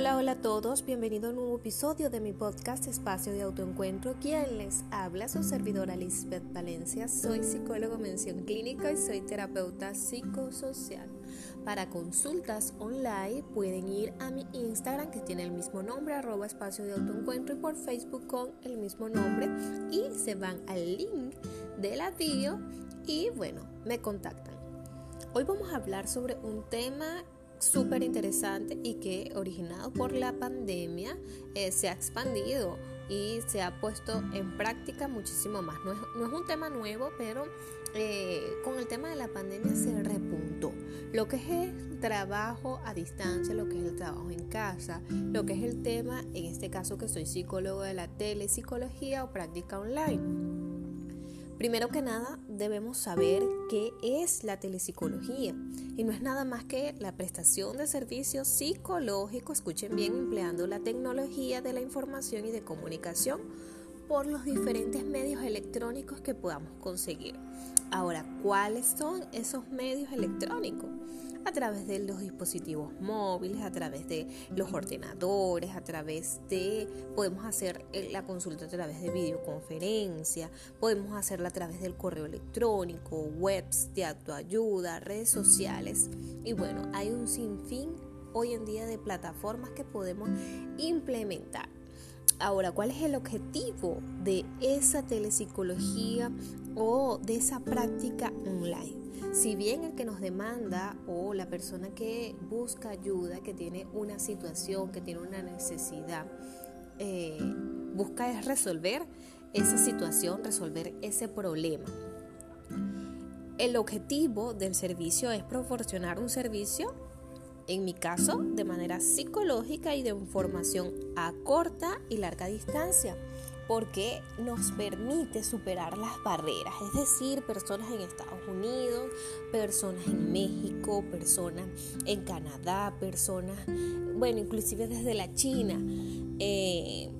Hola, hola a todos, bienvenido a un nuevo episodio de mi podcast Espacio de Autoencuentro. Quien les habla, su servidora Lisbeth Valencia. Soy psicólogo mención clínica y soy terapeuta psicosocial. Para consultas online pueden ir a mi Instagram que tiene el mismo nombre, arroba espacio de autoencuentro y por Facebook con el mismo nombre y se van al link de la y bueno, me contactan. Hoy vamos a hablar sobre un tema súper interesante y que originado por la pandemia eh, se ha expandido y se ha puesto en práctica muchísimo más. No es, un tema nuevo, pero eh, con el tema de la pandemia se repuntó. Lo que es el trabajo a distancia, lo que es el trabajo en casa, lo que es el tema, en este caso que soy psicólogo de la telepsicología o práctica online. Primero que nada, debemos saber qué es la telepsicología y no es nada más que la prestación de servicios psicológicos, escuchen bien, empleando la tecnología de la información y de comunicación por los diferentes medios electrónicos que podamos conseguir. Ahora, ¿cuáles son esos medios electrónicos? A través de los dispositivos móviles, a través de los ordenadores, a través de, podemos hacer eh, la consulta a través de videoconferencia, podemos hacerla a través del correo electrónico, webs de autoayuda, redes sociales y bueno, hay un sinfín hoy en día de plataformas que podemos implementar. Ahora, ¿cuál es el objetivo de esa telepsicología o de esa práctica online? Si bien el que nos demanda o la persona que busca ayuda, que tiene una situación, que tiene una necesidad, eh, busca es resolver esa situación, resolver ese problema. El objetivo del servicio es proporcionar un servicio, en mi caso, de manera psicológica y de información a corta y larga distancia porque nos permite superar las barreras, es decir, personas en Estados Unidos, personas en México, personas en Canadá, personas, bueno, inclusive desde la China, eh,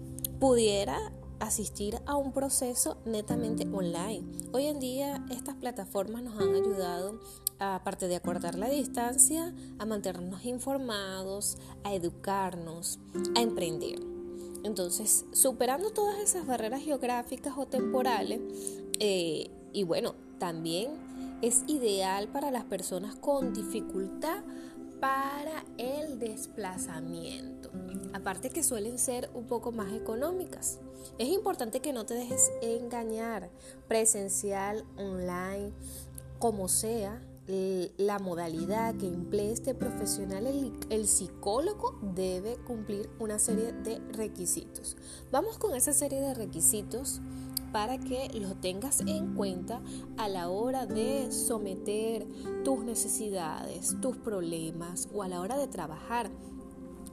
pudiera asistir a un proceso netamente online. Hoy en día estas plataformas nos han ayudado, aparte de acortar la distancia, a mantenernos informados, a educarnos, a emprender. Entonces, superando todas esas barreras geográficas o temporales, eh, y bueno, también es ideal para las personas con dificultad para el desplazamiento. Aparte que suelen ser un poco más económicas. Es importante que no te dejes engañar, presencial, online, como sea, la modalidad que emplee este profesional, el, psicólogo debe cumplir una serie de requisitos. Vamos con esa serie de requisitos para que lo tengas en cuenta a la hora de someter tus necesidades, tus problemas o a la hora de trabajar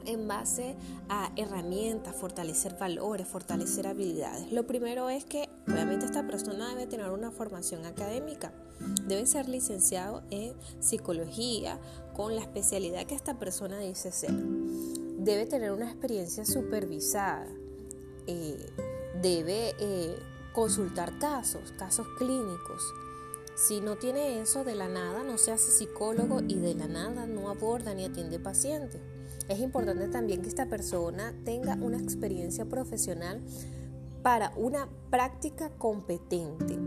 en base a herramientas, fortalecer valores, fortalecer habilidades. Lo primero es que obviamente esta persona debe tener una formación académica, debe ser licenciado en psicología con la especialidad que esta persona dice ser. Debe tener una experiencia supervisada, eh, debe eh, consultar casos, casos clínicos. Si no tiene eso, de la nada no se hace psicólogo y de la nada no aborda ni atiende pacientes. Es importante también que esta persona tenga una experiencia profesional para una práctica competente.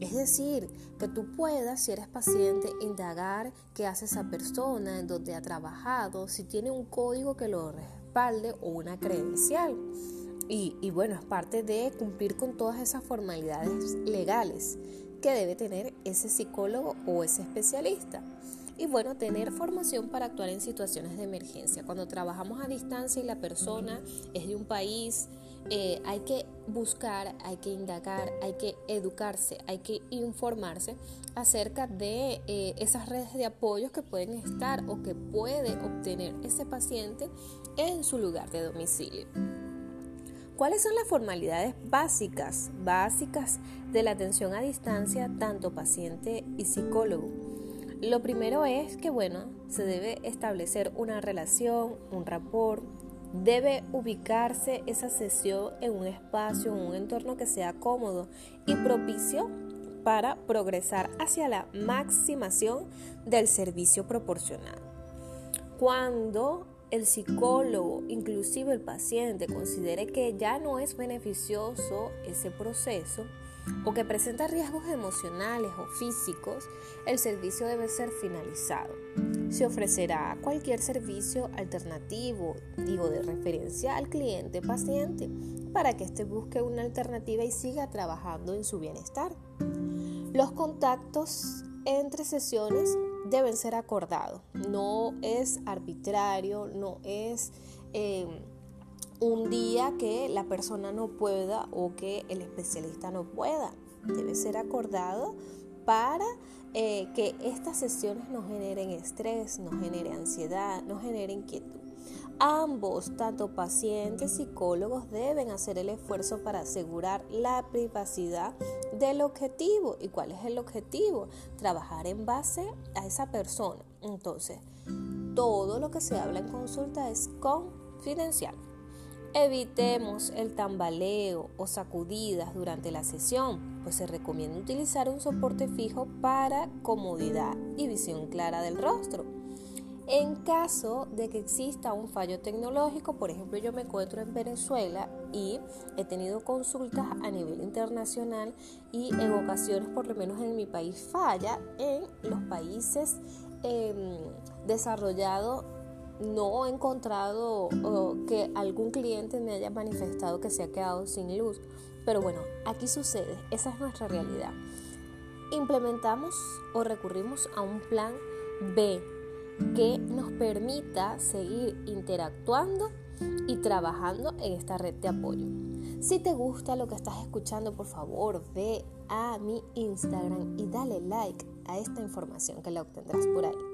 Es decir, que tú puedas, si eres paciente, indagar qué hace esa persona, en dónde ha trabajado, si tiene un código que lo respalde o una credencial. Y, bueno, es parte de cumplir con todas esas formalidades legales que debe tener ese psicólogo o ese especialista. Y bueno, tener formación para actuar en situaciones de emergencia. Cuando trabajamos a distancia y la persona es de un país, eh, hay que buscar, hay que indagar, hay que educarse, hay que informarse acerca de eh, esas redes de apoyo que pueden estar o que puede obtener ese paciente en su lugar de domicilio. ¿Cuáles son las formalidades básicas, básicas de la atención a distancia, tanto paciente y psicólogo? Lo primero es que, bueno, se debe establecer una relación, un rapport, debe ubicarse esa sesión en un espacio, un entorno que sea cómodo y propicio para progresar hacia la maximación del servicio proporcionado. Cuando el psicólogo, inclusive el paciente, considere que ya no es beneficioso ese proceso o que presenta riesgos emocionales o físicos, el servicio debe ser finalizado. Se ofrecerá cualquier servicio alternativo, digo, de referencia al cliente paciente, para que éste busque una alternativa y siga trabajando en su bienestar. Los contactos entre sesiones deben ser acordados, no es arbitrario, no es... Eh, un día que la persona no pueda o que el especialista no pueda. Debe ser acordado para eh, que estas sesiones no generen estrés, no generen ansiedad, no generen inquietud. Ambos, tanto pacientes y psicólogos, deben hacer el esfuerzo para asegurar la privacidad del objetivo. ¿Y cuál es el objetivo? Trabajar en base a esa persona. Entonces, todo lo que se habla en consulta es confidencial. Evitemos el tambaleo o sacudidas durante la sesión, pues se recomienda utilizar un soporte fijo para comodidad y visión clara del rostro. En caso de que exista un fallo tecnológico, por ejemplo yo me encuentro en Venezuela y he tenido consultas a nivel internacional y en ocasiones, por lo menos en mi país, falla, en los países em, desarrollados no he encontrado que algún cliente me haya manifestado que se ha quedado sin luz. Pero bueno, aquí sucede, esa es nuestra realidad. Implementamos o recurrimos a un plan B que nos permita seguir interactuando y trabajando en esta red de apoyo. Si te gusta lo que estás escuchando, por favor ve a mi Instagram y dale like a esta información que la obtendrás por ahí.